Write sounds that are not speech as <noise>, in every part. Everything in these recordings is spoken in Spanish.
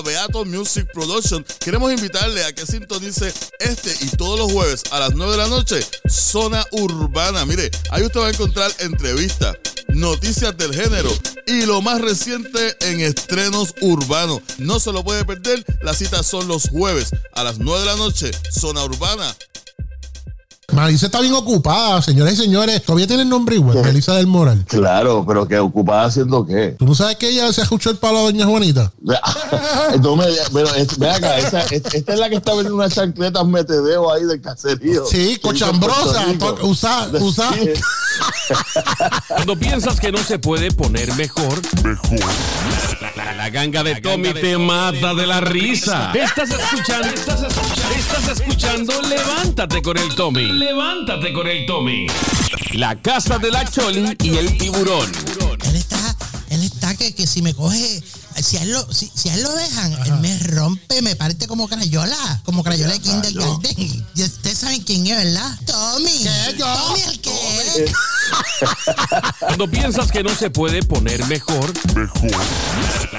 Beato Music Production, queremos invitarle a que sintonice este y todos los jueves a las 9 de la noche, Zona Urbana. Mire, ahí usted va a encontrar entrevistas, noticias del género y lo más reciente en estrenos urbanos. No se lo puede perder, las citas son los jueves a las 9 de la noche, Zona Urbana Marisa está bien ocupada, señores y señores. Todavía tiene el nombre igual, Melissa del Moral. Claro, pero que ocupada haciendo qué. ¿Tú no sabes que ella se escuchó el palo a doña Juanita? <laughs> no me, pero ve acá, esta es la que está vendiendo unas chancletas metedeo ahí del caserío. Sí, cochambrosa, usa, usa. Cuando piensas que no se puede poner mejor, mejor. La, ganga de Tommy te mata de la risa. Estás escuchando, estás escuchando, estás escuchando, levántate con el Tommy. Levántate con el Tommy. La casa de la Choli y el tiburón. Está que, que si me coge si a él lo, si, a él lo dejan, él me rompe, me parte como crayola, como crayola de Kindergarten. Y ustedes saben quién es, ¿verdad? Tommy. Tommy el que Cuando piensas que no se puede poner mejor, mejor.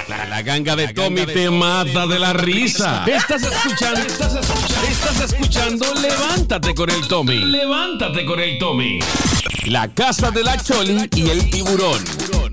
La, ganga de Tommy te mata de la risa. Estás escuchando, estás escuchando, estás escuchando, levántate con el Tommy. Levántate con el Tommy. La casa de la Choli y el tiburón.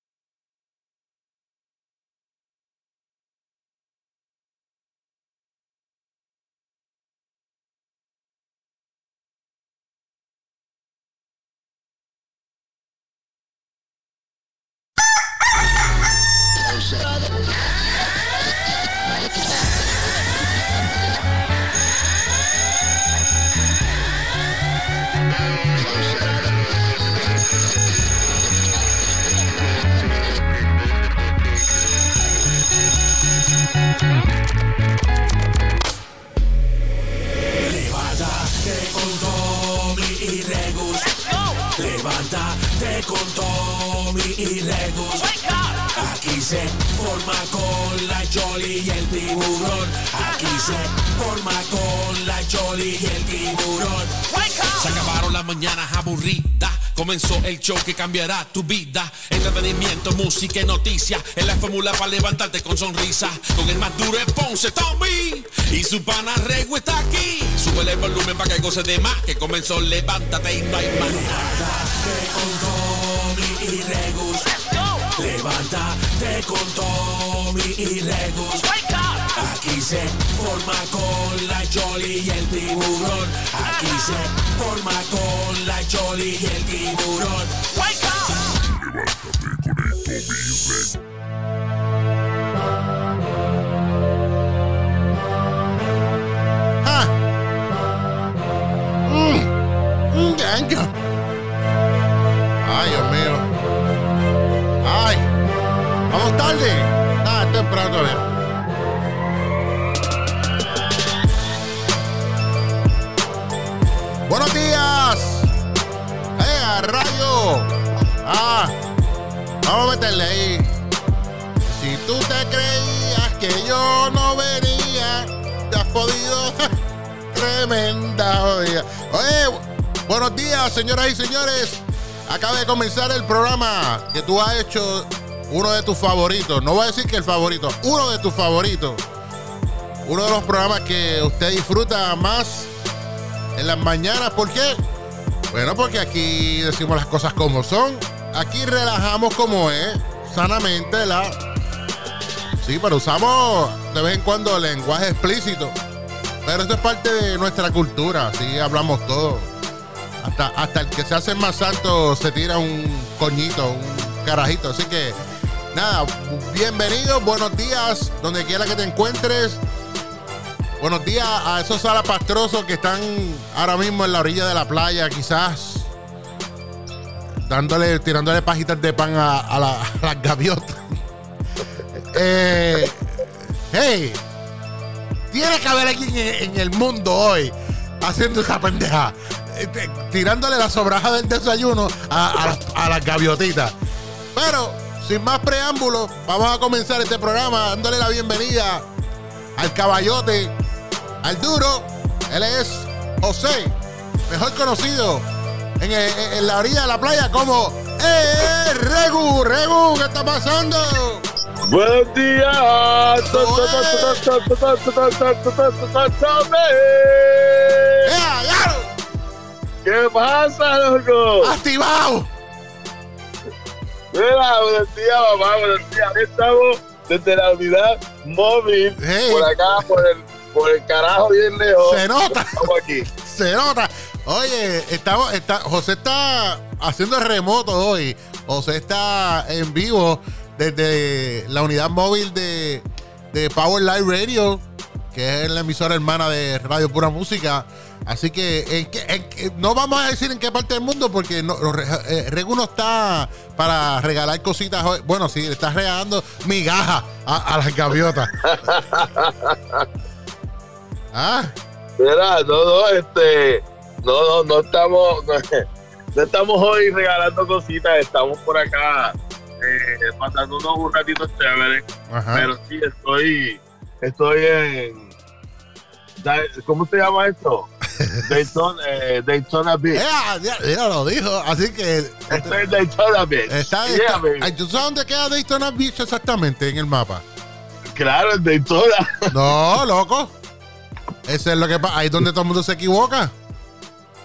Cambiará tu vida. Entretenimiento, música y noticias. En la fórmula para levantarte con sonrisa. Con el más duro de Ponce, Tommy. Y su pana Rego está aquí. Sube el volumen para que goce de más. Que comenzó, levántate y no hay más. Levántate con Tommy y Regus. Levántate con Tommy y Regus. Aquí se forma con la Jolly y el tiburón. Aquí se forma con la Jolly y el tiburón. Wake up. Levántate con el. Ay, Dios mío. Ay. Vamos tarde. Ah, temprano Tremenda Oye, buenos días, señoras y señores. Acaba de comenzar el programa que tú has hecho uno de tus favoritos. No voy a decir que el favorito, uno de tus favoritos. Uno de los programas que usted disfruta más en las mañanas. ¿Por qué? Bueno, porque aquí decimos las cosas como son. Aquí relajamos como es, sanamente, la. Sí, pero usamos de vez en cuando lenguaje explícito. Pero eso es parte de nuestra cultura, así hablamos todo. Hasta, hasta el que se hace más santo se tira un coñito, un carajito. Así que, nada, bienvenidos, buenos días, donde quiera que te encuentres. Buenos días a esos salapastrosos que están ahora mismo en la orilla de la playa, quizás dándole, tirándole pajitas de pan a, <laughs> las gaviotas. eh, hey, tiene que haber alguien en, el mundo hoy haciendo esa pendeja, este, tirándole la sobraja del desayuno a, a las gaviotitas. Pero, sin más preámbulos, vamos a comenzar este programa dándole la bienvenida al caballote, al duro. Él es José, mejor conocido en, en- en la orilla de la playa como ¡Eh, Regu! ¡Regu! ¿Qué está pasando? Buenos días. ¿Qué pasa, loco? ¡Activado! Mira, buenos días, mamá, buenos días. Estamos desde la unidad móvil, Hey. por acá, por el, por el carajo bien lejos. Se nota. Estamos aquí. Se nota. Oye, estamos, está, José está haciendo remoto hoy. José está en vivo desde la unidad móvil de, de Power Live Radio, que es la emisora hermana de Radio Pura Música. Así que no vamos a decir en qué parte del mundo porque no, eh, Regu no está para regalar cositas hoy. Bueno, sí, le está regalando migajas a, a las gaviotas. <laughs> ah, Mira, no, no, este, no, no, no estamos, no, <laughs> no estamos hoy regalando cositas, estamos por acá eh, pasándonos un ratito chévere, ajá. pero sí estoy, estoy en, ¿cómo se llama esto? <laughs> Daytona, eh, Daytona Beach. Ya, ya, ya lo dijo. Así que Estoy en Daytona Beach. está, ¿Tú sabes dónde queda Daytona Beach exactamente en el mapa? Claro, en Daytona. No, loco. Eso es lo que pasa. Ahí es donde todo el mundo se equivoca.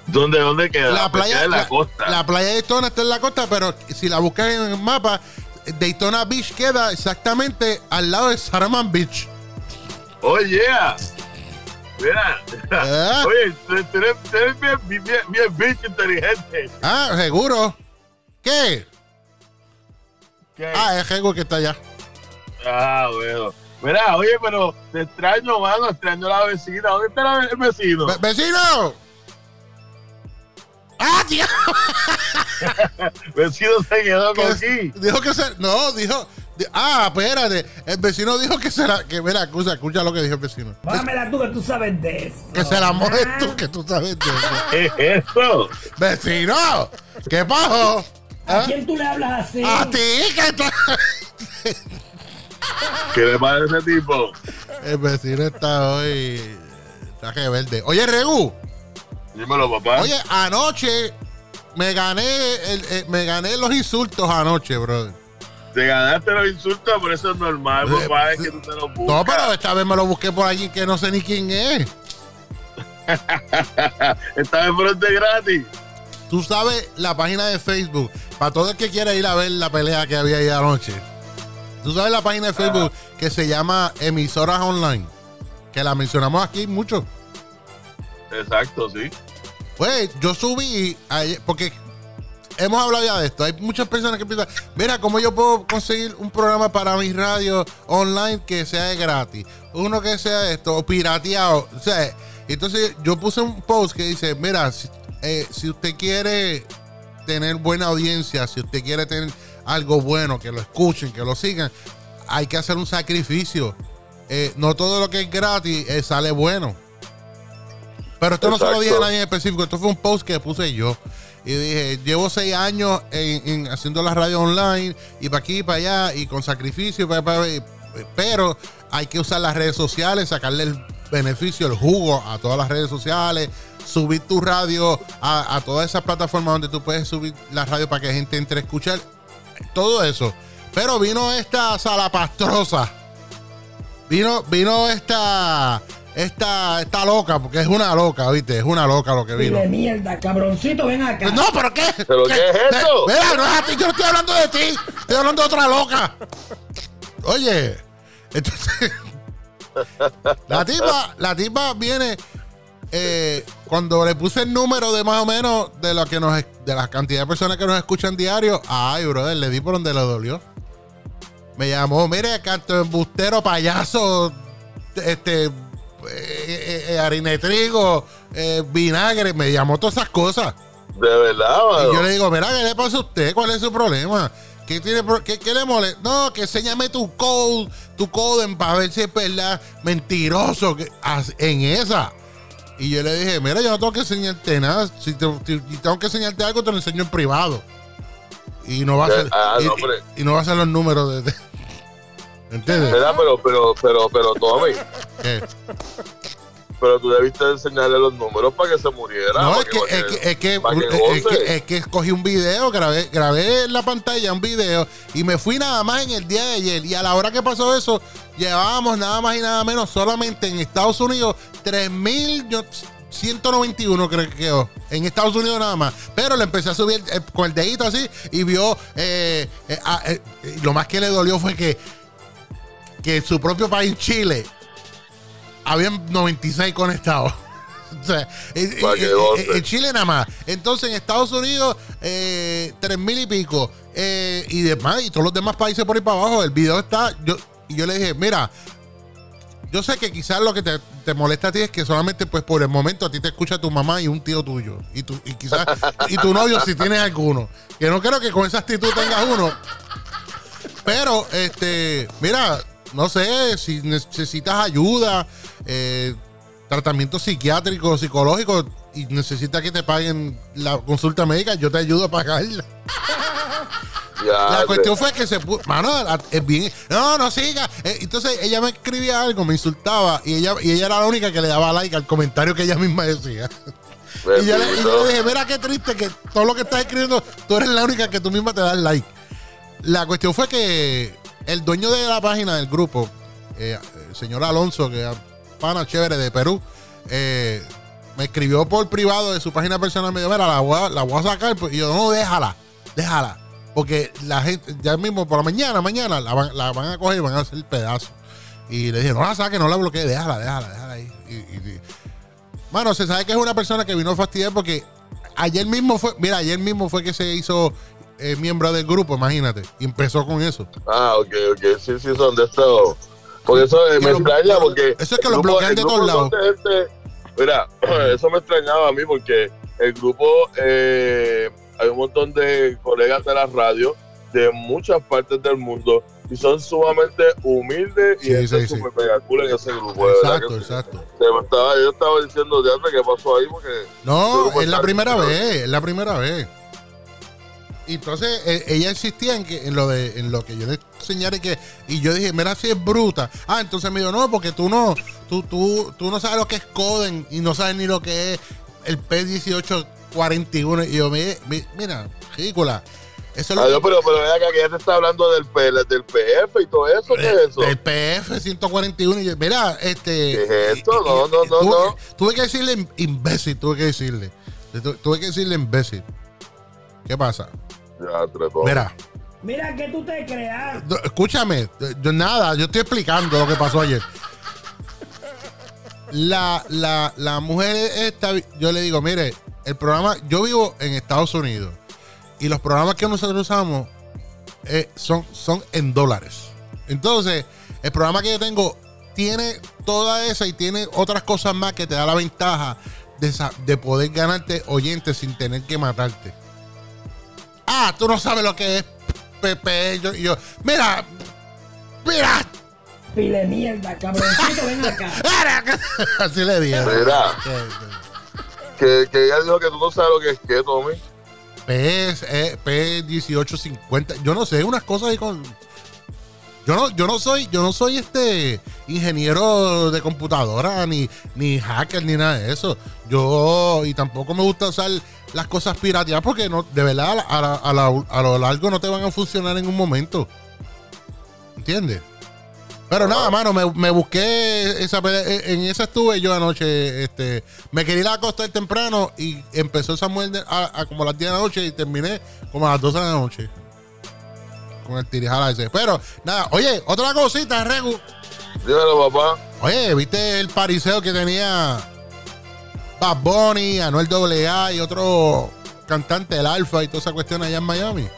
¿Dónde, dónde queda? La Pues playa, queda en la, la, costa. la playa de Daytona está en la costa, pero si la buscas en el mapa, Daytona Beach queda exactamente al lado de Saraman Beach. Oh, yeah. Mira. ¿Eh? <laughs> Oye, tú eres, bien, bien, bien, bien bicho inteligente. Ah, seguro. ¿Qué? ¿Qué? Ah, es Regu que está allá. Ah, bueno. Mira, oye, pero te extraño, mano, extraño a la vecina. ¿Dónde está la- el vecino? Ve- ¡Vecino! ¡Ah, tío! <laughs> vecino se quedó que con aquí. dijo que se. No, dijo. di- ah, espérate. El vecino dijo que será. Que mira, escucha, escucha lo que dijo el vecino. Que, Bájamela tú que tú sabes de eso. que se la mojes tú, que tú sabes de eso. <laughs> ¿Qué es eso? ¡Vecino! ¿Qué pasó? ¿A ¿Ah? quién tú le hablas así? A ti, que está. <laughs> ¿Qué le pasa a ese tipo? El vecino está hoy. Está rebelde. Oye, Regu. Dímelo, papá. Oye, anoche me gané, el- eh, me gané los insultos anoche, brother. Te ganaste los insultos, por eso es normal, Eh, papá, es que tú te los buscas. No, pero esta vez me lo busqué por allí que no sé ni quién es. <laughs> Esta vez de gratis. Tú sabes la página de Facebook, para todo el que quiera ir a ver la pelea que había ahí anoche. Tú sabes la página de Facebook que se llama Emisoras Online, que la mencionamos aquí mucho. Exacto, sí. Pues yo subí, ayer- porque hemos hablado ya de esto. Hay muchas personas que piensan, mira, ¿cómo yo puedo conseguir un programa para mi radio online que sea gratis? Uno que sea esto, pirateado. O sea, entonces yo puse un post que dice, mira, si, eh, si usted quiere tener buena audiencia, si usted quiere tener algo bueno, que lo escuchen, que lo sigan, hay que hacer un sacrificio. Eh, no todo lo que es gratis eh, sale bueno. Pero esto no se lo dije a nadie en específico, esto fue un post que puse yo. Y dije, llevo seis años en, en haciendo la radio online y para aquí y para allá y con sacrificio, pero hay que usar las redes sociales, sacarle el beneficio, el jugo a todas las redes sociales, subir tu radio a, a todas esas plataformas donde tú puedes subir la radio para que gente entre a escuchar, todo eso. Pero vino esta salapastrosa, vino, vino esta, esta, esta loca, porque es una loca, ¿viste? Es una loca lo que vino. De mierda, cabroncito, ven acá. No, pero ¿qué? ¿Pero qué es eso? Mira, no es a ti, yo no estoy hablando de ti, estoy hablando de otra loca. Oye, entonces, <laughs> la tipa, la tipa viene, eh, cuando le puse el número de más o menos de lo que nos, de la cantidad de personas que nos escuchan diario, ay, brother, le di por donde le dolió. Me llamó, mire, canto embustero, payaso, este, eh, eh, eh, harina de trigo, eh, vinagre, me llamó todas esas cosas. De verdad, mano. Y yo le digo, mira, ¿qué le pasa a usted? ¿Cuál es su problema? ¿Qué, tiene, qué, qué le molesta? No, que enséñame tu code, tu code para ver si es verdad. Mentiroso, que, en esa. Y yo le dije, mira, yo no tengo que enseñarte nada. Si, te- tengo que enseñarte algo, te lo enseño en privado. Y no va a ser, Ah, y, no, y- y no va a ser los números de... de- ¿Entiendes? ¿Verdad? Pero, pero, pero, pero, Tommy, ¿Qué? Pero tú debiste enseñarle los números para que se muriera. No, es que, es que, es que, es que- es que escogí un video, grabé, grabé en la pantalla un video y me fui nada más en el día de ayer. Y a la hora que pasó eso, llevábamos nada más y nada menos solamente en Estados Unidos 3.191 creo que quedó. En Estados Unidos nada más. Pero le empecé a subir eh, con el dedito así y vio... eh, eh, ah, lo más que le dolió fue que, que en su propio país, Chile, habían 96 conectados. <laughs> O sea, en Chile nada más. Entonces en Estados Unidos, eh, tres mil y pico. Eh, y demás, y todos los demás países por ahí para abajo. El video está. Yo, y yo le dije, mira, yo sé que quizás lo que te, te molesta a ti es que solamente, pues por el momento, a ti te escucha tu mamá y un tío tuyo. Y, tu, y quizás. y tu novio, si tienes alguno. Que no creo que con esa actitud tengas uno. Pero, este, mira, no sé, si necesitas ayuda, eh, tratamiento psiquiátrico, psicológico, y necesitas que te paguen la consulta médica, yo te ayudo a pagarla. <laughs> Ya, La cuestión fue que se puso, mano, es bien, no, no siga. Eh, entonces ella me escribía algo, me insultaba, y ella, y ella era la única que le daba like al comentario que ella misma decía. Y yo, le, y yo le dije, mira qué triste que todo lo que estás escribiendo, tú eres la única que tú misma te das like. La cuestión fue que el dueño de la página del grupo, eh, el señor Alonso, que es pana chévere de Perú, eh, me escribió por privado de su página personal, me dijo, mira, la voy a, sacar. pues, Y yo, no, déjala, déjala. Porque la gente, ya mismo por la mañana, mañana, la van, la van a coger y van a hacer pedazos. Y le dije, no la saque, no la bloquee, déjala, déjala, déjala ahí. Y- Mano, se sabe que es una persona que vino a fastidiar porque ayer mismo fue, mira, ayer mismo fue que se hizo eh, miembro del grupo, imagínate. Y empezó con eso. Ah, ok, ok. Sí, sí, son de estos. Porque eso eh, me lo- extraña porque. Eso es que grupo- bloquean de todos lados. gente- mira, <clears throat> eso me extrañaba a mí porque el grupo. eh, hay un montón de colegas de la radio de muchas partes del mundo y son sumamente humildes y Sí, gente sí, sí. súper mega cool en ese grupo. Exacto, que exacto. Se me estaba, yo estaba diciendo, de qué pasó ahí porque. No, es la primera vez, es la primera vez. Y entonces eh, ella insistía en que en lo de en lo que yo le enseñara y que y yo dije, mira si es bruta. Ah, entonces me dijo, "No, porque tú no tú tú tú no sabes lo que es Coden y no sabes ni lo que es el P1841." Y yo, "Mi- mi- mira, ridícula. Eso es lo Adiós, que- pero, pero acá que ya te está hablando del, P, del PF y todo eso. ¿Qué es eso? del PF 141 y yo, mira, este ¿Qué es esto? No, no, no, tuve, no. tuve que decirle imbécil, tuve que decirle. Tu- Tuve que decirle imbécil. ¿Qué pasa? Ya, trató. Mira, Mira que tú te creas. no, escúchame, yo nada, yo estoy explicando lo que pasó ayer. La, la, la mujer esta, yo le digo, mire, el programa, yo vivo en Estados Unidos y los programas que nosotros usamos eh, son, son en dólares. Entonces, el programa que yo tengo tiene toda esa y tiene otras cosas más que te da la ventaja de, de poder ganarte oyentes sin tener que matarte. Ah, tú no sabes lo que es Pepe. Yo, yo, mira, mira. Pile mierda, cabroncito, ven acá. <laughs> Así le dije. Mira. Que, que ella dijo que tú no sabes lo que es que, Tommy. PS, eh, P1850. Yo no sé, unas cosas ahí con. Yo no, yo no soy, yo no soy este ingeniero de computadora, ni, ni hacker, ni nada de eso. Yo, y tampoco me gusta usar las cosas pirateadas porque no, de verdad a, la- a, la- a la- a lo largo no te van a funcionar en un momento. ¿Entiendes? Pero nada, mano, me, me busqué esa pelea- en esa estuve yo anoche, este, me quería ir a acostar temprano y empezó Samuel a, a como a las 10 de la noche y terminé como a las 12 de la noche. Con el tirijala ese. Pero, nada, oye, otra cosita, Regu. Dímelo, papá. Oye, ¿viste el pariseo que tenía Bad Bunny, Anuel AA y otro cantante, el Alfa y toda esa cuestión allá en Miami?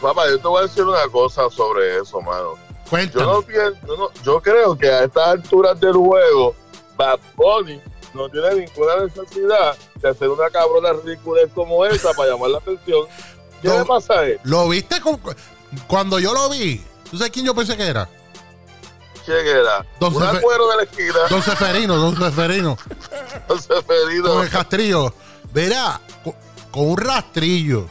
Papá, yo te voy a decir una cosa sobre eso, mano. Yo Cuéntame. no pienso, yo, no- yo creo que a estas alturas del juego, Bad Bunny no tiene ninguna necesidad de hacer una cabrona ridiculez como esa para llamar la atención. ¿Qué No. le pasa a él? ¿Lo viste con- cuando yo lo vi? ¿Tú sabes quién yo pensé que era? ¿Quién era? Don un de la esquina, Don Seferino, Don Seferino. <laughs> Don Seferino. Con el rastrillo. Verá, con, con un rastrillo.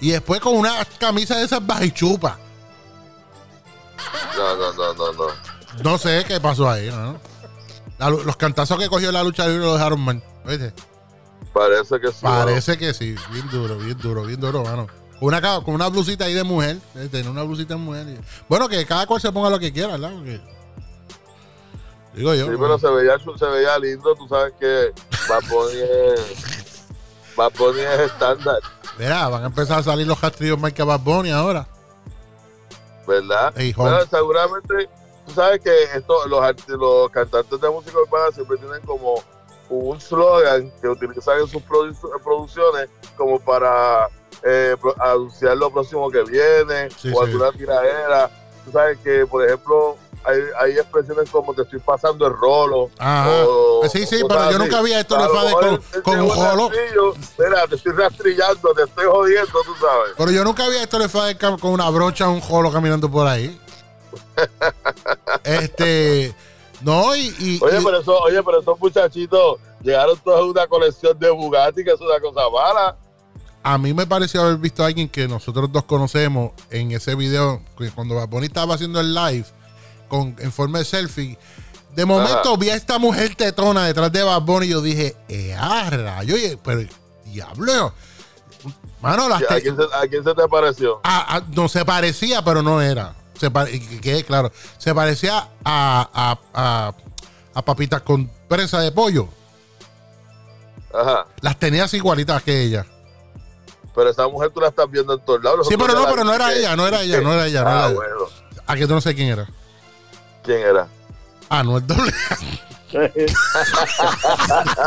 Y después con una camisa de esas bajichupas. No, no, no, no, no. No sé qué pasó ahí, ¿no? La los cantazos que cogió la lucha libre lo dejaron mal. ¿Viste? Parece que sí. Parece que sí. Bien duro, bien duro, bien duro, mano. Una, con una blusita ahí de mujer. ¿eh? Tener una blusita de mujer. y- Bueno, que cada cual se ponga lo que quiera, ¿verdad? Porque- digo yo. Sí, pero se veía, se veía lindo. Tú sabes que Bad Bunny es estándar, Mira, van a empezar a salir los castrillos más que Bad Bunny ahora. ¿verdad? Pero seguramente, tú sabes que esto, los, los cantantes de música urbana siempre tienen como un slogan que utilizan en sus produ- producciones como para eh, anunciar lo próximo que viene Sí, o sí. alguna tiradera. Tú sabes que, por ejemplo, hay, hay expresiones como te estoy pasando el rolo. Ajá. o- Sí, sí, pero yo así. nunca vi a esto Fade mejor con, él- él con un rastrillo. Mira, te estoy rastrillando, te estoy jodiendo, tú sabes. Pero yo nunca vi a esto cam- con una brocha, un jolo caminando por ahí. <laughs> este. No, y. y- Oye, y- pero eso, oye, pero esos muchachitos llegaron todos a una colección de Bugatti, que es una cosa mala. a mí me pareció haber visto a alguien que nosotros dos conocemos en ese video, cuando Bad Bunny estaba haciendo el live con, en forma de selfie. De momento Ajá. vi a esta mujer tetona detrás de Bad Bunny y yo dije, ¡eh, ah, rayo! Oye, pero diablo. Mano, las ¿A quién, se, a quién se te pareció? a- a- no se parecía, pero no era. Se que quede claro. Se parecía a, a, a, a papitas con presa de pollo. Ajá. Las tenías igualitas que ella. Pero esa mujer tú la estás viendo en todos lados. Sí, pero no, pero no era ella, no era ella, no era ella, no Ah, era ella. bueno. A que tú no sé quién era. ¿Quién era? Ah, no es doble.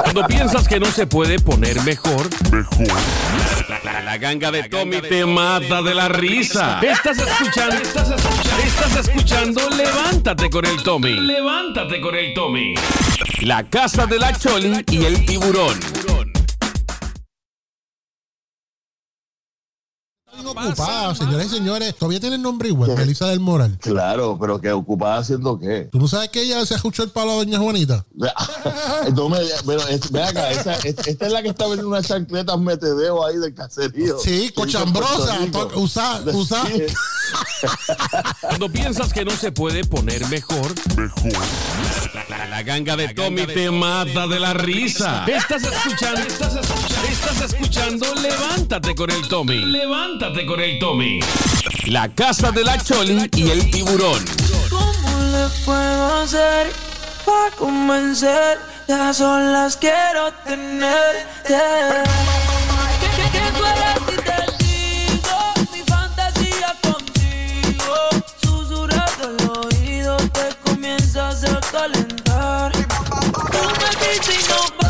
Cuando piensas que no se puede poner mejor, mejor. La, la- la ganga de Tommy te mata de la risa. Estás escuchando, estás escuchando, estás escuchando, levántate con el Tommy. Levántate con el Tommy. La casa de la Choli y el tiburón. Bien ocupada, señoras y señores. Todavía tiene el nombre igual, Melissa del Moral. Claro, pero que ocupada haciendo qué. ¿Tú no sabes que ella se escuchó el palo a doña Juanita? <laughs> No me digas, pero es- ve acá, esa- es- esta es la que está vendiendo unas chancletas metedeo ahí del caserío. Sí, cochambrosa. Usa, usa. <laughs> Cuando piensas que no se puede poner mejor, mejor. La, la- la ganga de Tommy te mata de la risa. Estás escuchando, estás escuchando, estás escuchando, levántate con el Tommy. Levántate con el Tommy. La casa de la Choli y el tiburón. ¿Cómo le puedo hacer para convencer? Ya son las quiero tenerte. everything on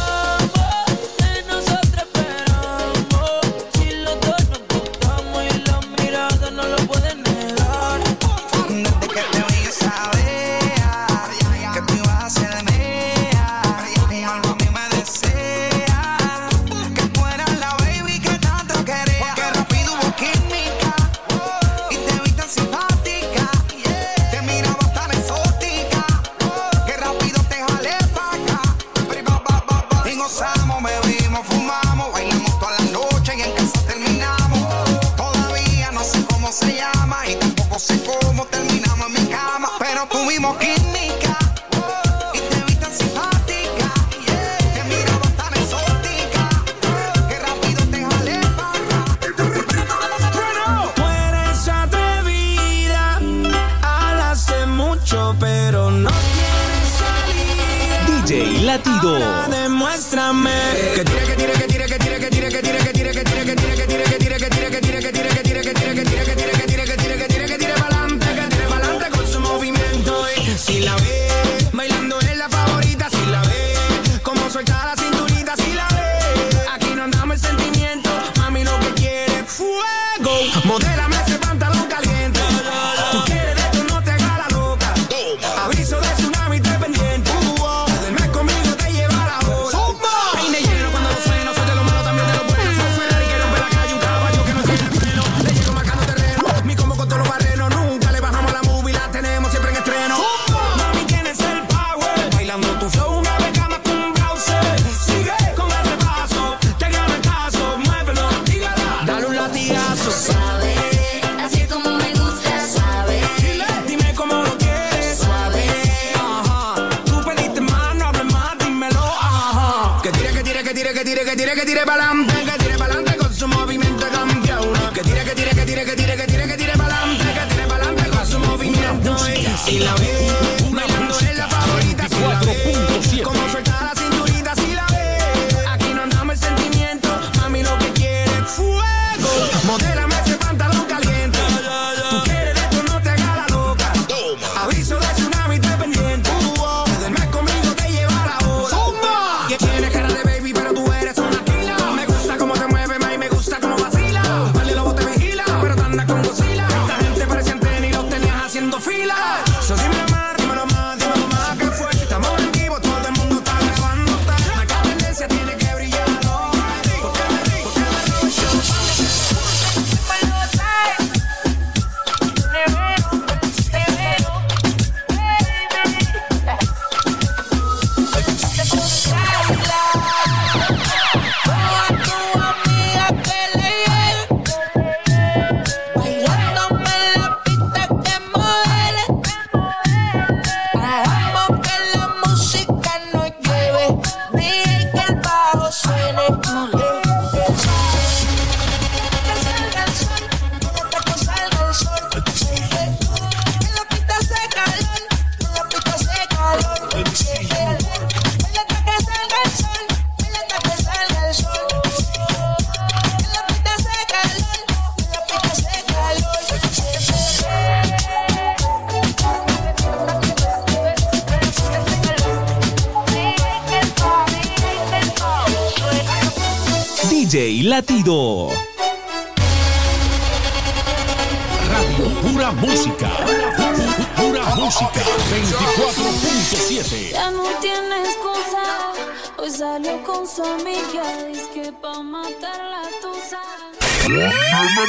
pero no tienes salida. DJ Latido. Ahora demuéstrame que tire, que tire, que tire, que tire, que tire, que tire, que tire, que tire, que tire, que tire,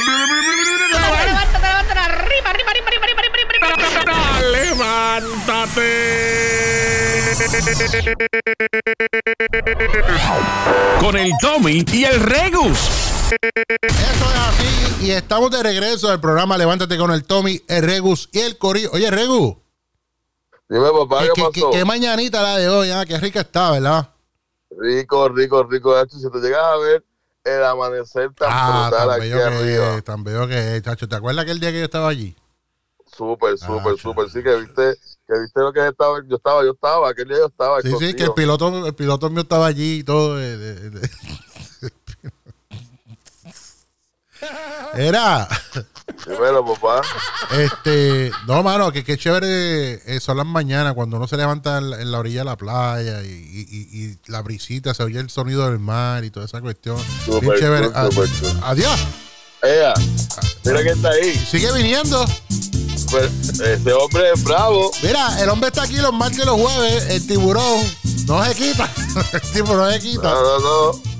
Levántate, levántate, arriba, arriba, arriba, arriba, arriba, arriba, arriba, Levántate. Con el Tommy y el Regus. Eso es así. Y estamos de regreso al programa Levántate con el Tommy, el Regus y el Corillo. Oye, Regus. Dime, papá, ¿qué, ¿qué qué- pasó? qué mañanita la de hoy? ah, Qué rica está, ¿verdad? Rico, rico, rico. Si te llegas a ver el amanecer tan Ah, brutal tan aquí bello arriba. que es, tan bello que es, chacho. ¿Te acuerdas aquel día que yo estaba allí? Súper, Ah, súper, súper. Sí, que viste, que viste lo que estaba. Yo estaba, yo estaba, aquel día yo estaba. Sí, sí, que el piloto, el piloto mío estaba allí y todo. eh, de- de- <laughs> Era, Dímelo, papá. este, no, mano, que qué chévere eh, son las mañanas cuando uno se levanta en la, orilla de la playa y, y- y- y la brisita, se oye el sonido del mar y toda esa cuestión. Bien Súper chévere. cool, Ah, cool. Adiós. Ea, mira que está ahí. Sigue viniendo. Pues, ese hombre es bravo. Mira, el hombre está aquí los martes y los jueves, el tiburón no se quita. <laughs> El tiburón no se quita. No, no, no.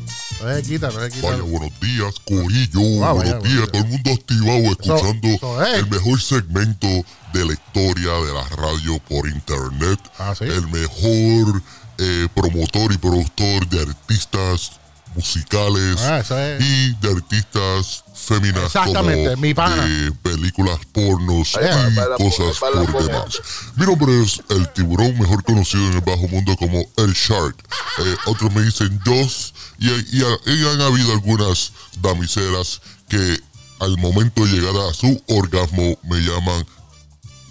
No se quita, no se quita. Vaya, buenos días, Corillo. Ah, buenos vaya, días, todo el mundo activado escuchando el mejor segmento de la historia de la radio por internet. Ah, ¿sí? El mejor eh, promotor y productor de artistas musicales Ah, es. y de artistas féminas Exactamente, como mi pana. de películas pornos y para cosas para por demás. Mi nombre es el tiburón, mejor conocido en el bajo mundo como el Shark. Eh, otros me dicen Joss y, y- y han habido algunas damiselas que al momento de llegar a su orgasmo me llaman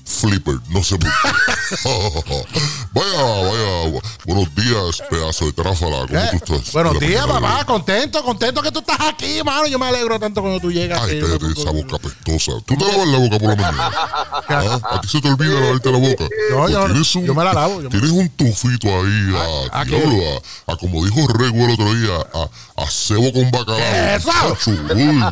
Flipper, no sé por qué. vaya, vaya, buenos días, pedazo de tráfala, ¿cómo tú estás? Buenos días, papá. Contento, contento que tú estás aquí, mano. Yo me alegro tanto cuando tú llegas. Ay, cállate esa boca apestosa. ¿Tú te lavas la boca por la mañana? <laughs> ¿Ah? ¿A ti se te olvida lavarte la boca? No, Pues yo- tienes un, yo me la lavo, Tienes un tufito ahí a, diablo, a, a como dijo Rego el otro día, a, a cebo con bacalao. ¿Qué es eso? Uy.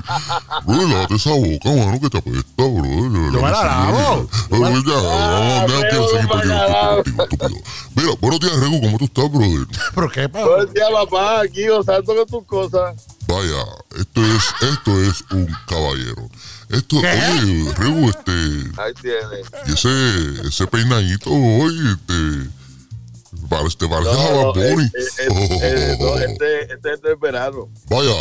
Bro, lávate esa boca, mano, que te apesta, bro. Yo me la lavo. Ya, vamos, no seguir perdiendo el tiempo contigo, estúpido. Mira, buenos días, Rego, ¿cómo tú estás, brother? <laughs> ¿Pero qué, pa? Todo el día, papá, aquí gozando con tus cosas. Vaya, esto es, esto es un caballero. Esto, oye, Rego, este, Ahí tienes. y ese, ese peinadito, oye, este, parece, te parece a No, Bad Bunny. eh, eh, eh, no, este, este es del verano. Vaya,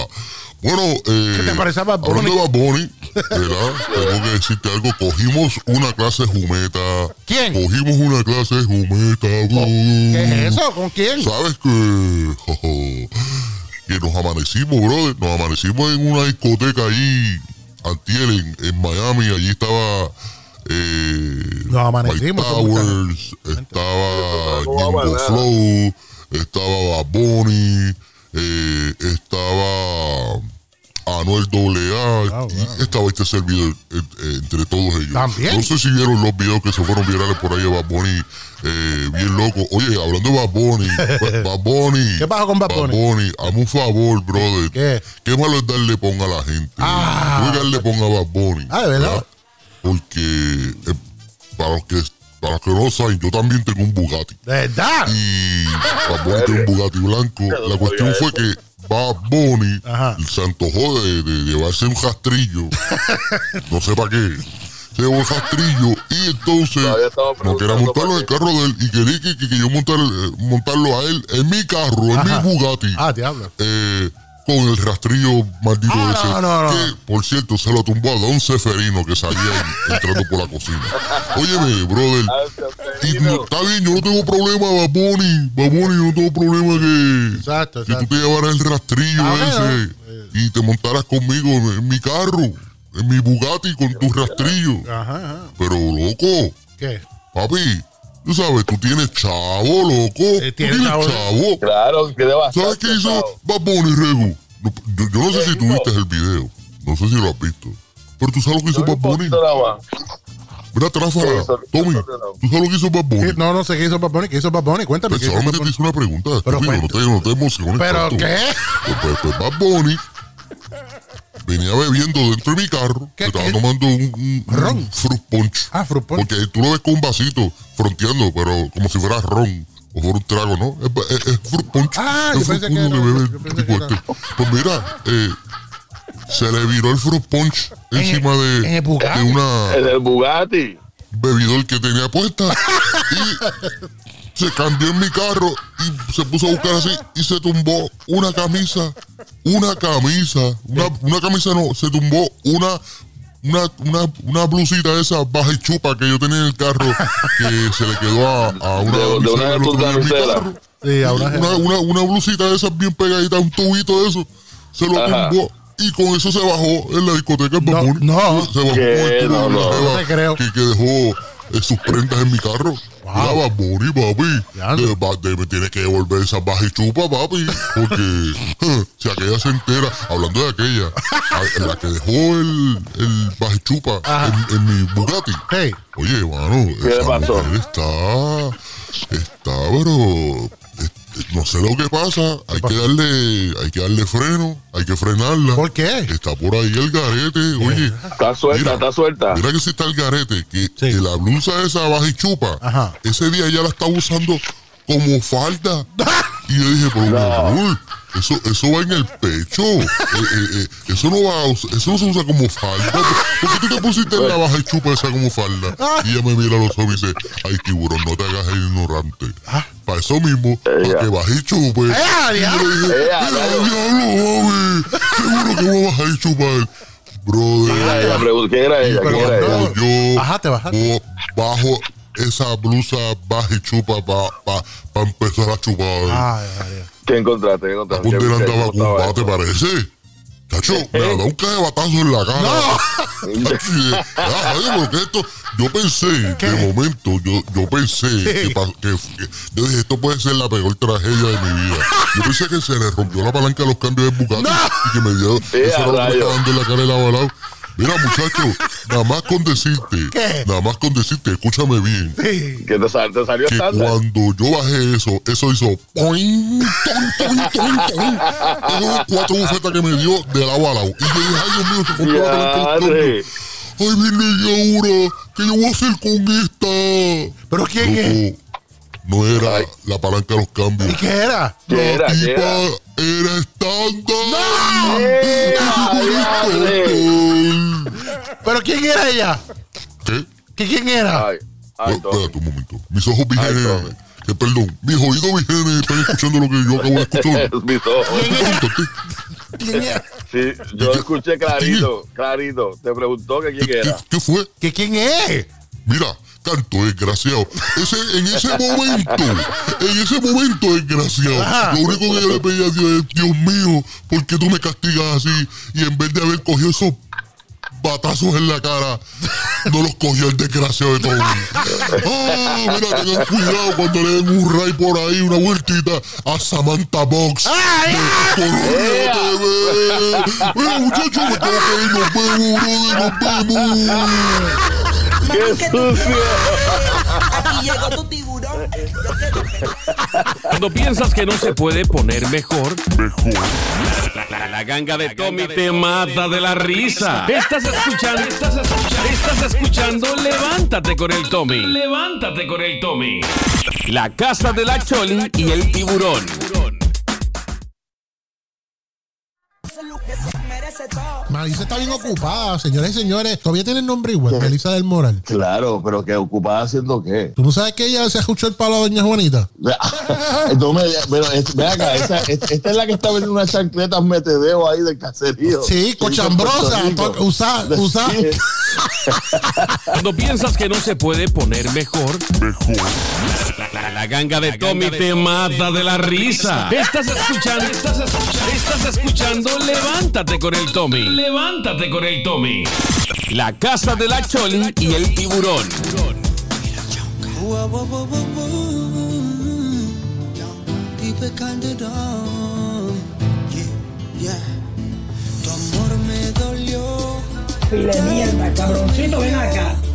bueno, eh, ¿Qué te parece a Bad Bunny? hablando de Bad Bunny, ¿verdad? Tengo que decirte algo, cogimos una clase jumeta. ¿Quién? Cogimos una clase jumeta. ¿Qué es eso? ¿Con quién? ¿Sabes <laughs> que? ¿Quién nos amanecimos, brother. Nos amanecimos en una discoteca ahí, antier, en, en Miami. Allí estaba. Eh, Nos amanecimos, Mike ¿cómo está? Towers, estaba ¿Cómo Ñengo amanece? Flow, estaba Bad Bunny, eh, estaba Anuel AA, y estaba este servidor eh, eh, entre todos ellos. ¿También? No sé si vieron los videos que se fueron virales por ahí de Bad Bunny, eh, bien loco. Oye, hablando de Bad Bunny, Ba- <laughs> Bad Bunny. ¿Qué pasó con Bad Bunny? hazme un favor, brother. ¿Qué? ¿Qué malo es darle ponga a la gente? Ah. Tú darle ponga a Bad Bunny. Ah, ¿de verdad? Porque eh, para los que para los que no lo saben, yo también tengo un Bugatti. ¿Verdad? Y Bad Bunny tiene un Bugatti blanco. La cuestión fue que Bad Bunny se antojó de, de llevarse un rastrillo. <laughs> no sé para qué. Se llevó el rastrillo y entonces no quería montarlo en el carro de él y quería que, que- que yo montar, eh, montarlo a él en mi carro, en Ajá. mi Bugatti. Ah, diablo. Eh, con el rastrillo maldito Ah, ese. no, no, no. Que, por cierto, se lo tumbó a Don Seferino que salía en- entrando por la cocina. Óyeme, brother. Y no- está bien, yo no tengo problema, Baboni. Baboni, yo no tengo problema que, Exacto, que tú te llevaras el rastrillo Ah, ese y te montaras conmigo en, en mi carro, en mi Bugatti con tu rastrillo. Ajá, ajá. Pero, loco, ¿Qué? papi, tú sabes, tú tienes chavo, loco. tú tiene tienes chavo. chavo. Claro, que deba ¿Sabes qué hizo Bad Bunny, Regu? No, Yo, yo no sé si tú viste el video. No sé si lo has visto. Pero tú sabes lo que hizo Bad Bunny. Mira, tráfala. Tommy, ¿tú sabes lo que hizo Bad Bunny? No, no sé qué hizo Bad Bunny. ¿Qué hizo Bad Bunny? Cuéntame. Pues ¿qué hizo Bad solamente te hice una pregunta. Pero estúpido, no te, no te emociones ¿Pero tanto. qué? Pues, pues, pues Bad Bunny venía bebiendo dentro de mi carro. Se estaba tomando un, un, un fruit punch. Ah, fruit punch. Porque tú lo ves con un vasito fronteando, pero como si fuera ron. O fuera un trago, ¿no? Es, es- es fruit punch. Ah, es yo fruit pensé que punch que bebe yo tipo que este. Pues mira, eh, se le viró el fruit punch encima de, en el Bugatti. de una En el Bugatti. bebidor que tenía puesta y <laughs> se cambió en mi carro y se puso a buscar así y se tumbó una camisa, una camisa, una, una camisa no, se tumbó una una, una, una blusita de esa baja y chupa que yo tenía en el carro que se le quedó a, a una De- de una de tus carro. Sí, a una una, una, una blusita de esas bien pegadita, un tubito de eso, se lo Ajá. tumbó y con eso se bajó en la discoteca el Bunny. no. se bajó ¿Qué? con el tubo No, no. No que, que dejó eh, sus prendas en mi carro. Mira, Bad Bunny, papi. De- va- de- me tienes que devolver esa baja y chupa, papi. Porque <laughs> eh, si aquella se entera, hablando de aquella, <laughs> a- la que dejó el, el baja y chupa en, en mi Bugatti. Hey. Oye, mano, ¿Qué le esa pasó? mujer está, está, pero eh, no sé lo que pasa. Hay que darle, hay que darle freno, hay que frenarla. ¿Por qué? Está por ahí el garete, oye. Está suelta, Mira, está suelta. Mira que si está el garete, que, que la blusa esa baja y chupa, Ajá. ese día ya la estaba usando como falda. <laughs> Y yo dije, pero mi amor, eso, eso va en el pecho. Eh, eh, eh, eso no va eso no se usa como falda. ¿Por qué tú te pusiste la baja y chupa esa como falda? Y ella me mira a los ojos y dice, ay tiburón, no te hagas el ignorante. Para eso mismo, para que baje y chupe. ¡Eh, y yo le dije, ¡Eh, "Mira, diablo, mami, seguro que voy a bajar y chupar. Brother. ¿Quién era ella? ¿Quién era ella? Yo Bajaste, bajaste. bo- bajo esa blusa baja y chupa para pa, pa empezar a chupar. Ay, ay, ay. ¿Qué encontraste? ¿Qué encontraste? condena ¿Qué- andaba con un bate, parece. Cacho, me ha dado un batazo en la cara. De- <laughs> ah, porque esto, yo pensé, de momento, yo, yo pensé que, que- que- yo dije, esto puede ser la peor tragedia de mi vida. Yo pensé que se le rompió la palanca de los cambios de Bugatti y que me dio, eso era lo que me estaba dando en la cara el avalado. Mira, muchacho, <laughs> nada más con decirte, ¿Qué? nada más con decirte, escúchame bien, Sí. ¿Que te, sal- te salió que cuando yo bajé eso, eso hizo poing, ton, ton, ton, cuatro bufetas que me dio de lado a lado. Y yo dije, ay Dios mío, se rompió la. Ay, viene ahora, ¿qué yo voy a hacer con esta? ¿Pero quién es? No era la palanca de los cambios. ¿Y qué era? ¿Qué La era? ¿Qué tipa era? era estándar. ¡Eh, ¡Qué diadre! ¿Pero quién era ella? ¿Qué? ¿Qué, ¿Quién era? Ay, ay, espérate un momento. Mis ojos vigenes. Tommy. Que perdón, mis oídos vigenes están escuchando lo que yo acabo de escuchar. <laughs> Mis ojos. ¿Quién era? Sí, yo escuché clarito, clarito. Te preguntó que quién ¿Qué, era. qué fue? ¿Que quién es? Mira, canto, desgraciado. Ese, en ese momento, en ese momento, desgraciado, Ajá. lo único que yo le pedí a Dios es, Dios mío, ¿por qué tú me castigas así? Y en vez de haber cogido esos batazos en la cara, no los cogió el desgraciado de Tony. Ah, mira, tengan cuidado cuando le den un ray por ahí, una vueltita a Samantha Box. de Colombia TV. Mira, muchachos, me tengo que ir, nos vemos, brother, nos vemos. ¡Qué sucio! <laughs> Aquí llegó tu tiburón. Cuando piensas que no se puede poner mejor, mejor. La, la- la ganga de Tommy te mata de la risa. <laughs> Estás escuchando, estás escuchando, estás escuchando Levántate con el Tommy. Levántate con el Tommy. La casa de la Choli y el tiburón. Marisa está bien ocupada, señores y señores. Todavía tiene el nombre igual, Melissa del Moral. Claro, pero que ocupada haciendo qué. ¿Tú no sabes que ella se escuchó el palo a doña Juanita? <laughs> No me pero es- ve acá, esa- es- esta es la que está vendiendo unas chancletas metedeo ahí del caserío. Sí, cochambrosa, usa- usa- Cuando piensas que no se puede poner mejor, mejor. La, la- la ganga de Tommy te mata de la risa. Estás escuchando, estás escuchando, estás escuchando Levántate con el Tommy. Levántate con el Tommy. La casa de la Choli y el tiburón. Tu amor me dolió. Pile mierda, cabroncito, ven acá.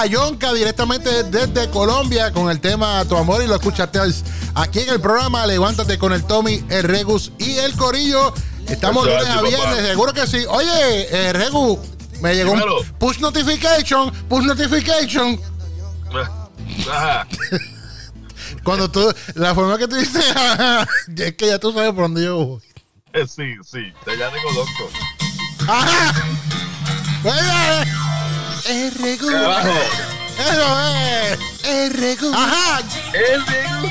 A Yonka directamente desde Colombia con el tema Tu Amor y lo escuchaste aquí en el programa Levántate con el Tommy, el Regus y el Corillo. Estamos lunes a viernes, seguro que sí. Oye, eh, Regu, me llegó un push notification, push notification. Ajá. <laughs> Cuando tú, la forma que tú dices, <laughs> es que ya tú sabes por dónde yo voy. Eh, Sí, sí, ya tengo loco. ¡Ajá! Oye, el Regu. Abajo. Eso es. El Regu. Ajá. El Regu.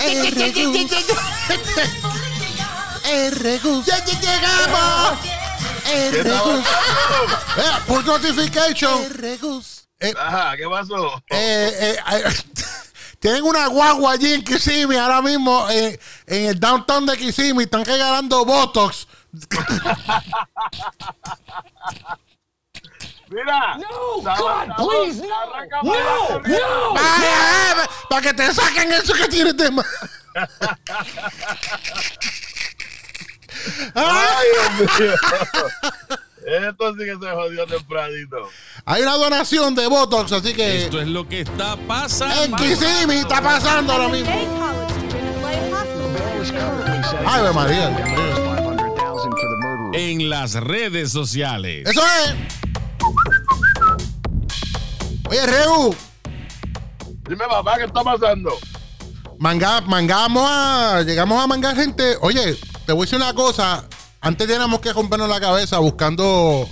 El Regu. El Regu. ¡Ya ya llegamos! El ¿Qué está Regu. pasando? Eh, push notification. El Regu. Eh, Ajá, ¿qué pasó? eh, eh, eh, Tienen una guagua allí en Kissimmee ahora mismo, eh, en el downtown de Kissimmee. Están regalando Botox. Mira. No, God, please, no. No, no. Para que te saquen eso que tienes de más. <laughs> Ay, Dios mío. Esto sí que se jodió tempranito. Hay una donación de Botox, así que Esto es lo que está pasando. en Kissimmee está pasando lo mismo. Ay, María. En las redes sociales. Eso es. Oye, Reu, Dime, papá, ¿qué está pasando? manga, mangamos a. Llegamos a mangar gente. Oye, te voy a decir una cosa. Antes teníamos que rompernos la cabeza buscando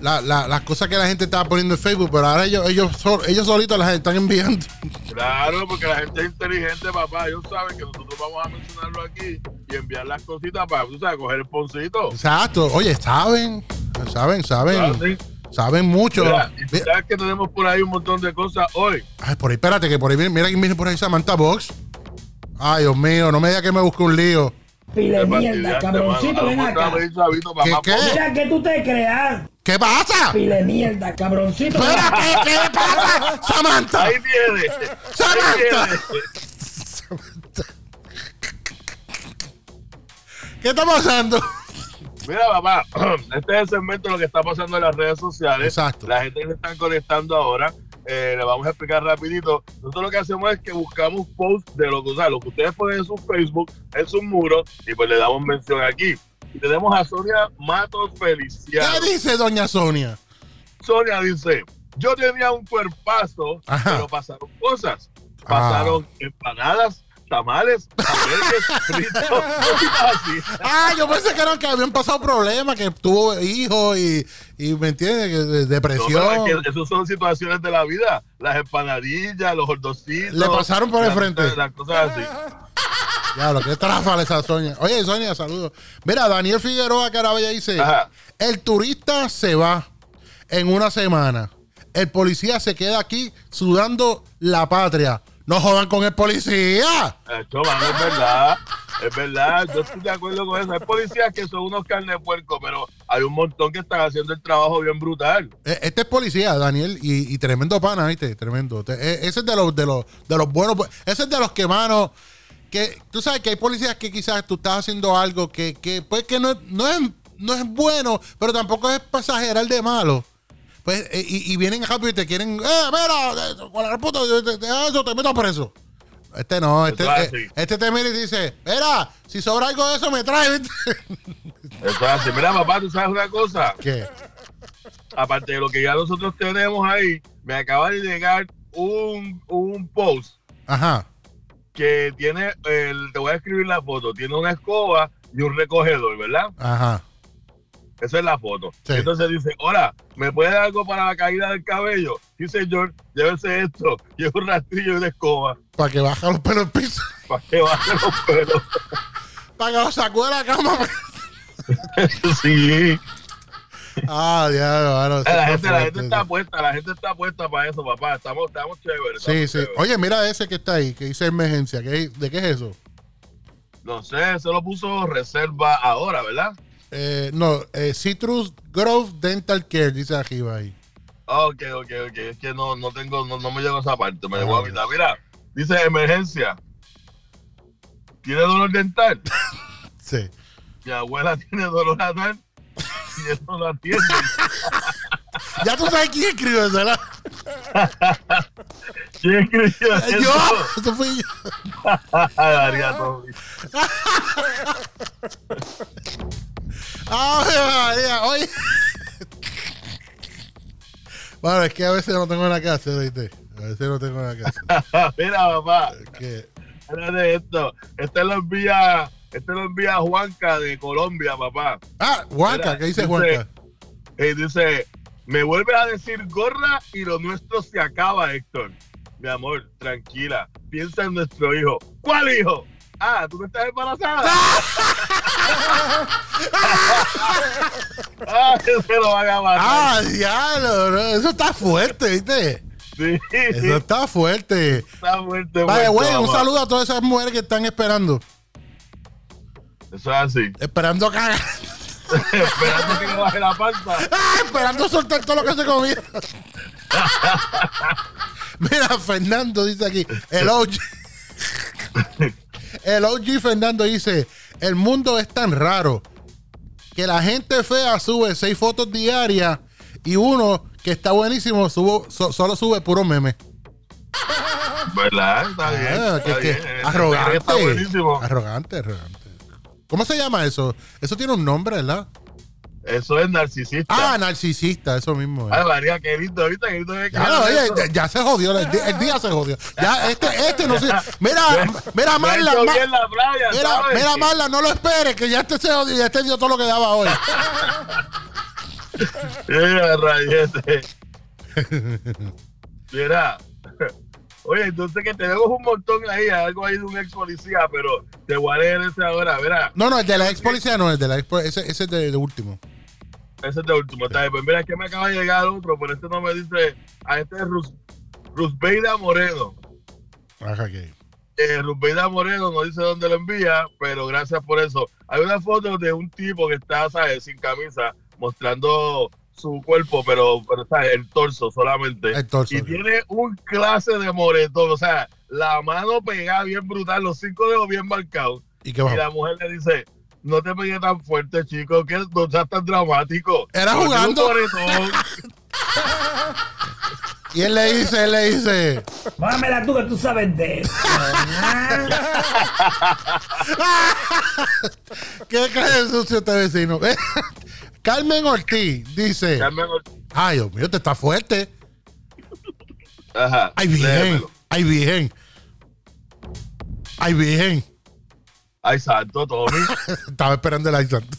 la- la- las cosas que la gente estaba poniendo en Facebook, pero ahora ellos, ellos, sol- ellos solitos las están enviando. Claro, porque la gente es inteligente, papá. Ellos saben que nosotros vamos a mencionarlo aquí y enviar las cositas para, tú sabes, coger el poncito. Exacto. Oye, saben, saben, saben, ¿Saben? Saben mucho. Mira, sabes que tenemos por ahí un montón de cosas hoy. Ay, por ahí, espérate, que por ahí, viene- mira quién viene por ahí, Samantha Box. Ay, Dios mío, no me diga que me busque un lío. Pile mierda, cabroncito, ven acá. ¿Qué, qué? Mira que tú te creas. ¿Qué pasa? Pile mierda, cabroncito. acá. ¿qué, qué pasa? <laughs> Samantha. Ahí viene. Samantha. Ahí ¿Qué está pasando? Mira, papá, <clears throat> este es el segmento de lo que está pasando en las redes sociales. Exacto. La gente que se están conectando ahora, eh, le vamos a explicar rapidito. Nosotros lo que hacemos es que buscamos posts de lo que, o sea, lo que ustedes ponen en su Facebook, en sus muros, y pues le damos mención aquí. Y tenemos a Sonia Matos Feliciano. ¿Qué dice doña Sonia? Sonia dice, yo tenía un cuerpazo, Ajá. pero pasaron cosas. Ah. Pasaron empanadas, tamales, hamburgues, <laughs> fritos, así. Ah, yo pensé que eran que habían pasado problemas, que tuvo hijos y, y me entiendes, No, depresión. es que esas son situaciones de la vida. Las empanadillas, los hordocitos. Le pasaron por el frente. Las cosas así. Ya, lo que tráfala esa Sonia. Oye, Sonia, saludos. Mira, Daniel Figueroa Carabella dice: Ajá. El turista se va en una semana. El policía se queda aquí sudando la patria. No jodan con el policía. Esto, mano, es verdad. Es verdad. Yo estoy de acuerdo con eso. Hay policías que son unos carne de puerco, pero hay un montón que están haciendo el trabajo bien brutal. Eh, Este es policía, Daniel, y, y tremendo pana, ¿viste? Tremendo. Eh, Ese es de los, de los, de los buenos. Ese es de los que, mano, que tú sabes que hay policías que quizás tú estás haciendo algo que, que pues que no, no es, no es bueno, pero tampoco es para exagerar de malo. Pues, eh, y, y vienen rápido y te quieren, eh, mira, eh, con la puta, eso te meto preso. Este no, este, eh, este te mira y dice, mira, si sobra algo de eso me trae. Eso es así. Mira, papá, tú sabes una cosa. ¿Qué? Aparte de lo que ya nosotros tenemos ahí, me acaba de llegar un, un post Ajá. que tiene, el, te voy a escribir la foto, tiene una escoba y un recogedor, ¿verdad? Ajá. Esa es la foto. Sí. Entonces dice, hola, ¿me puede dar algo para la caída del cabello? Sí, señor, llévese esto. <laughs> Y es un rastrillo y una escoba Para que baje los pelos piso. <laughs> para que baje los pelos. <laughs> Para que los sacó de la cama. sí. Ah, diablo, mano, eso La gente, la gente está puesta, la gente está puesta para eso, papá. Estamos, estamos chéveres. Sí, estamos sí. chéveres. Oye, mira ese que está ahí, que dice emergencia. ¿Qué- ¿De qué es eso? No sé, se lo puso reserva ahora, ¿verdad? Eh, no, eh, Citrus Grove Dental Care, dice arriba ahí. Ah, Ok, ok, ok. Es que no, no tengo, no, no me llegó esa parte, me llegó Ah. a mitad. Mira, dice emergencia. ¿Tiene dolor dental? <laughs> Sí. Mi abuela tiene dolor dental y eso no atiende. <laughs> Ya tú sabes quién escribió eso, ¿verdad? <laughs> ¿Quién escribió eso? Yo, eso fui yo. Ay, María, oye. Bueno, es que a veces no tengo que hacer, ¿viste? A veces no tengo que hacer. <laughs> Mira, papá. Que- Espérate esto. Este lo envía, este lo envía Juanca de Colombia, papá. Ah, Juanca, Mira, ¿qué dice Juanca? eh, dice, me vuelve a decir gorra y lo nuestro se acaba, Héctor. Mi amor, tranquila. Piensa en nuestro hijo. ¿Cuál hijo? Ah, ¿tú no estás embarazada? <laughs> ah, que se lo van a matar. Ah, diablo, no, eso está fuerte, ¿viste? Sí. Eso está fuerte. Está fuerte. Vale, güey, un saludo a todas esas mujeres que están esperando. Eso es así. Esperando cagar. Esperando que le baje la panza. <laughs> Ah, esperando soltar todo lo que se comía. Mira, Fernando dice aquí, el OG. <laughs> El OG Fernando dice, el mundo es tan raro que la gente fea sube seis fotos diarias y uno que está buenísimo subo- so- solo sube puro meme. ¿Verdad? Está bien. Ah, que- está que- bien. Arrogante. Está buenísimo. Arrogante, arrogante. ¿Cómo se llama eso? Eso tiene un nombre, ¿verdad? Eso es narcisista. Ah, narcisista, eso mismo. es. Ay, María, qué lindo, ¿viste? Qué lindo Ya, queda oye, eso. ya, ya se jodió, el, día se jodió. Ya, este, este no se. Mira, <laughs> mira, Marla. Ma- la playa, mira, mira, Marla, no lo esperes, que ya este se jodió, ya este dio todo lo que daba hoy. <laughs> Mira, rayete. Mira. Oye, entonces que tenemos un montón ahí, algo ahí de un ex policía, pero te voy a leer ese ahora, verá. No, no, el de la ex policía no, el de la ex ese, ese es de, de último. Ese es de último, está. Pues mira, que me acaba de llegar otro, pero este no me dice, a este es Rus, Rusbeida Moreno. Ajá, que. Eh, Rusbeida Moreno no dice dónde lo envía, pero gracias por eso. Hay una foto de un tipo que está, ¿sabes? Sin camisa, mostrando su cuerpo, pero, pero ¿sabes? El torso solamente. El torso, y sí. tiene un clase de moretón, o sea, la mano pegada bien brutal, los cinco dedos bien marcados. ¿Y va? la mujer le dice, no te pegues tan fuerte, chico, que no seas tan dramático. Era Porque jugando. Y él le dice, él le dice. Mámela tú que tú sabes de eso. ¿Qué clase de sucio este vecino? Carmen Ortiz dice. Carmen Ortiz. Ay, Dios mío, te está fuerte. Ajá. Ay, bien. léemelo. Ay, bien. Ay, bien. Ay, santo, Tommy. <laughs> Estaba esperando el ay <laughs> santo.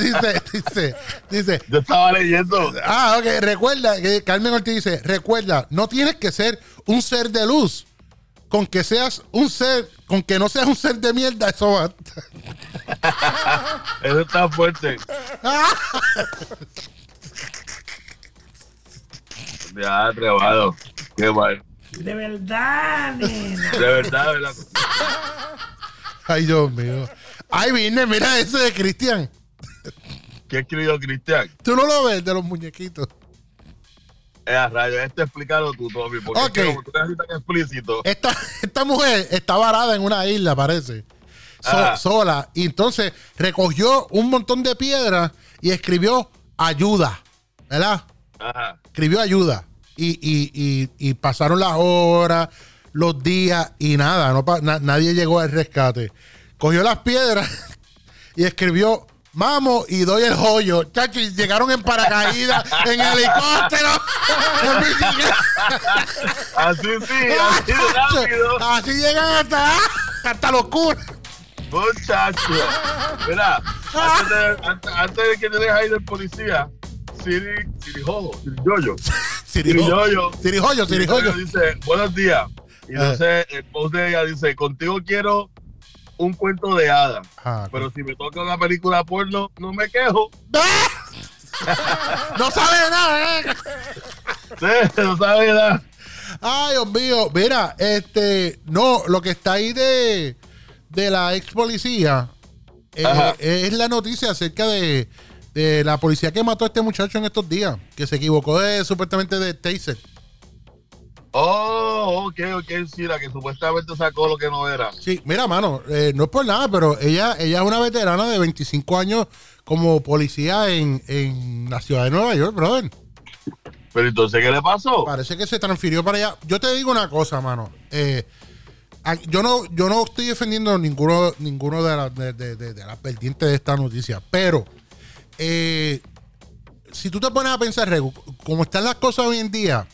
Dice, dice, dice. Yo estaba leyendo. Ah, ok. Recuerda, que Carmen Ortiz dice, recuerda, no tienes que ser un ser de luz. Con que seas un ser, con que no seas un ser de mierda, eso basta. <laughs> Eso está fuerte. Ya, tremado. Qué mal. De verdad, nena. De verdad, de verdad. Ay, Dios mío. Ay, vine, mira ese de Cristian. ¿Qué escribió Cristian? Tú no lo ves de los muñequitos. Eh, a rayo, este explícalo tú, Tommy, porque es Ok. que como tú necesitas explícito. Esta, esta mujer está varada en una isla, parece. So- Ajá. sola. Y entonces recogió un montón de piedras y escribió ayuda. ¿Verdad? Ajá. Escribió ayuda. Y, y- y- y pasaron las horas, los días y nada. No, na- nadie llegó al rescate. Cogió las piedras <laughs> y escribió. Vamos y doy el joyo. Chacho, y llegaron en paracaídas, <laughs> en helicóptero. <laughs> Así sí, así de rápido. Así llegan hasta, hasta locura. Muchacho. Mira, antes de, antes, antes de que te dejes ahí del policía, Siri, Siri Jojo, Siri Yoyo. <laughs> Sirijoyo. Sirijoyo, Sirijoyo. dice, buenos días. Y entonces el post de ella dice, contigo quiero un cuento de hadas. Ah, Pero si me toca una película porno, no me quejo. <laughs> No sabe nada, ¿eh? Sí, no sabe nada. Ay, Dios mío. Mira, este, no, lo que está ahí de, de la ex policía eh, es la noticia acerca de, de la policía que mató a este muchacho en estos días, que se equivocó de supuestamente de taser. Oh, ok, ok, sí, la que supuestamente sacó lo que no era. Sí, mira, mano, eh, no es por nada, pero ella, ella es una veterana de 25 años como policía en, en la ciudad de Nueva York, brother. Pero entonces, ¿qué le pasó? Parece que se transfirió para allá. Yo te digo una cosa, mano. Eh, yo no, yo no estoy defendiendo ninguno, ninguno de, las de, de- de- de las vertientes de esta noticia, pero eh, si tú te pones a pensar, Regu, como están las cosas hoy en día,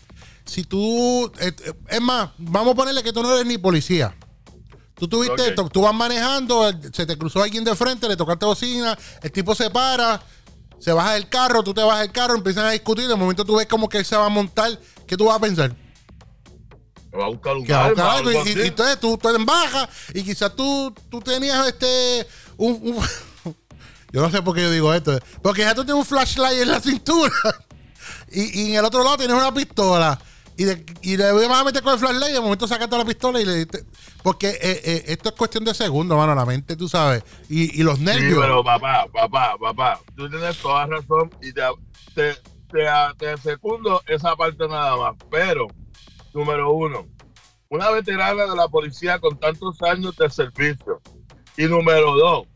si tú, eh, eh, es más, vamos a ponerle que tú no eres ni policía. Tú tuviste, Ok. tú, vas manejando, se te cruzó alguien de frente, le tocaste bocina, el tipo se para, se baja del carro, tú te bajas del carro, empiezan a discutir, de momento tú ves como que él se va a montar, ¿qué tú vas a pensar? Me va a buscar un algo, y, entonces tú, tú en baja y quizás tú, tú tenías este un, un- <laughs> yo no sé por qué yo digo esto porque ya tú tienes un flashlight en la cintura <laughs> Y, y en el otro lado tienes una pistola. Y, de, y le vas a meter con el flashlight y de momento sacaste la pistola y le diste. Porque eh, eh, esto es cuestión de segundos, mano. La mente, tú sabes. Y, y los Sí, nervios. pero papá, papá, papá, tú tienes toda razón y te, te, te, te secundo esa parte nada más. Pero, número uno, una veterana de la policía con tantos años de servicio. Y número dos,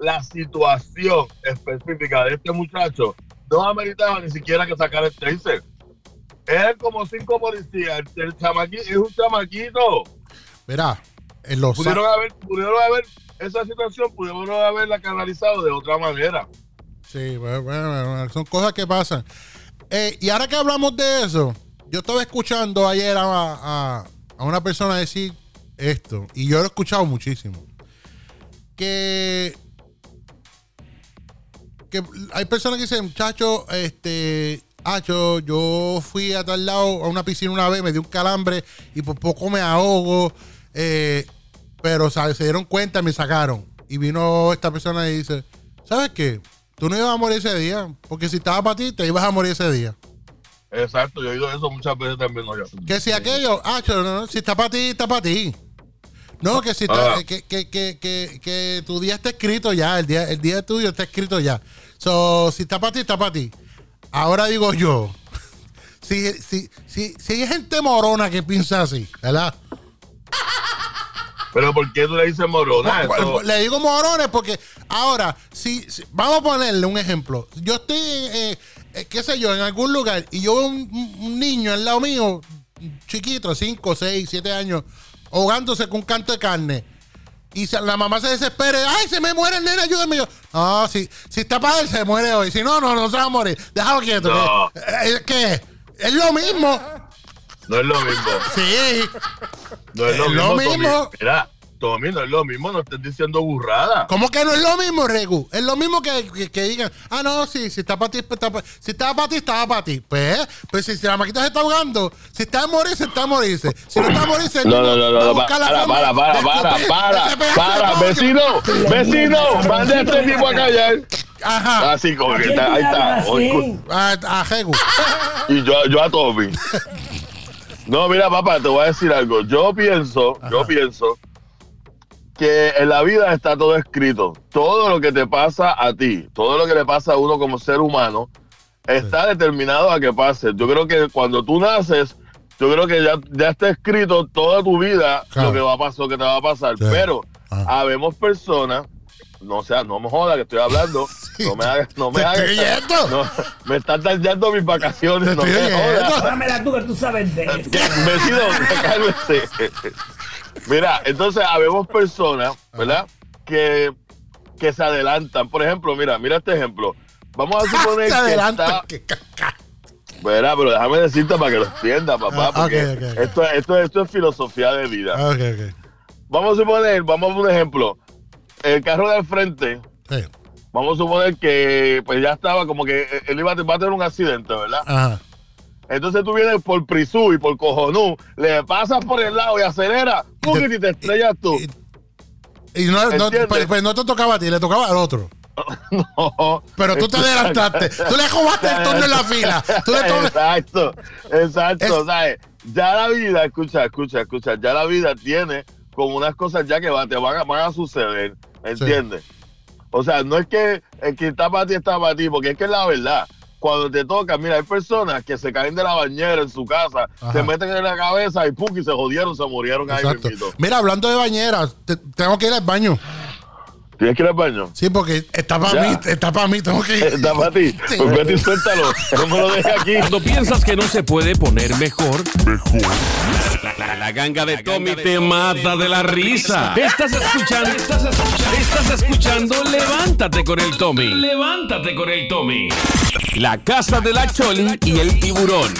la situación específica de este muchacho no ameritaba ni siquiera que sacara el taser. Eran como cinco policías. El, el chamaquito es un chamaquito. Mira, en los. Pudieron haber, pudieron haber, esa situación pudieron haberla canalizado de otra manera. Sí, bueno, bueno, bueno, son cosas que pasan. Eh, y ahora que hablamos de eso, yo estaba escuchando ayer a, a- a una persona decir esto, y yo lo he escuchado muchísimo. Que, que hay personas que dicen, muchacho, este, Hacho, yo fui a tal lado a una piscina una vez, me dio un calambre y por poco me ahogo, eh, pero ¿sabes? se dieron cuenta y me sacaron. Y vino esta persona y dice, ¿sabes qué? Tú no ibas a morir ese día, porque si estaba para ti, te ibas a morir ese día. Exacto, yo he oído eso muchas veces también. ¿no? Que si aquello, ah, no, no, si está para ti, está para ti. No, que si está, Ah. que, que, que, que, que tu día está escrito ya, el día, el día tuyo está escrito ya. So, si está para ti, está para ti. Ahora digo yo, <laughs> si, si, si, si hay gente morona que piensa así, ¿verdad? Pero ¿por qué tú le dices morona? Bueno, Le digo morones porque ahora, si, si- vamos a ponerle un ejemplo. Yo estoy, eh, eh, qué sé yo, en algún lugar y yo veo un, un- un niño al lado mío, chiquito, 5, 6, 7 años, ahogándose con un canto de carne. Y la mamá se desespera, ay, se me muere el nene, ayúdame. Yo, no, si, si está para él, se muere hoy. Si no, no, no se va a morir. Déjalo quieto. No. eh, ¿Qué? Es lo mismo. No es lo mismo. Sí. No es lo Es mismo. lo mismo. Mira, Tommy, no es lo mismo, no estés diciendo burrada. ¿Cómo que no es lo mismo, Regu? Es lo mismo que, que- que digan, ah, no, sí, si está para ti, pues está pa- si estaba para ti, estaba para ti. Pues, pues si, si la maquita se está ahogando, si está a morirse, está a morirse. Si no está a morirse, No, no, no, no, no, para, para, para, para, para, para, de pollo. vecino, vecino, mande a este tipo a callar. Ajá. Así como que está, ahí está. Oye, A, a Regu. Y yo, yo a Tommy. <laughs> No, mira, papá, te voy a decir algo. Yo pienso, yo pienso que en la vida está todo escrito. Todo lo que te pasa a ti, todo lo que le pasa a uno como ser humano, está determinado a que pase. Yo creo que cuando tú naces, yo creo que ya, ya está escrito toda tu vida Claro. lo que va a pasar, lo que te va a pasar. Sí. Pero Ah. habemos personas, no sea, no me jodas que estoy hablando, <laughs> no me hagas, no me hagas, no, me están dañando mis vacaciones, no me jodas. Dámela tú que tú sabes de <laughs> eso. Vecino, cálmese. <laughs> Mira, entonces habemos personas, ¿verdad? Que, que se adelantan. Por ejemplo, mira, mira este ejemplo. Vamos a suponer Se que adelanta. está... Verá, pero déjame decirte para que lo entiendas, papá, Ah, porque ok, ok, ok. Esto, esto, esto es filosofía de vida. Ah. Vamos a suponer, vamos a un ejemplo. El carro del frente, Sí. vamos a suponer que pues ya estaba como que él iba a tener un accidente, ¿verdad? Ajá. Entonces tú vienes por Prisú y por Cojonú, le pasas por el lado y acelera, y te estrellas tú. Y no, no, pues, pues no te tocaba a ti, le tocaba al otro. <laughs> No. Pero tú te adelantaste. Tú le jugaste el turno en la fila. Tú le to- Exacto, exacto. Ya la vida, escucha, escucha, escucha, ya la vida tiene como unas cosas ya que va- te van a, van a suceder, ¿entiendes? O sea, no es que el que está para ti está para ti, porque es que es la verdad. Cuando te toca, mira, hay personas que se caen de la bañera en su casa, Ajá. se meten en la cabeza y pum, y se jodieron, se murieron ahí mismito. Mira, hablando de bañeras, te- tengo que ir al baño. ¿Tienes que ir al baño? Sí, porque está para mí, está para mí, tengo que ir. Está para ti. Sí. Pues vete y suéltalo. <laughs> No me lo dejes aquí. Cuando piensas que no se puede poner mejor, mejor. La, la- la ganga de Tommy te mata de la risa. Estás escuchando, estás escuchando, estás escuchando, levántate con el Tommy. Levántate con el Tommy. La casa de la Choli y el tiburón.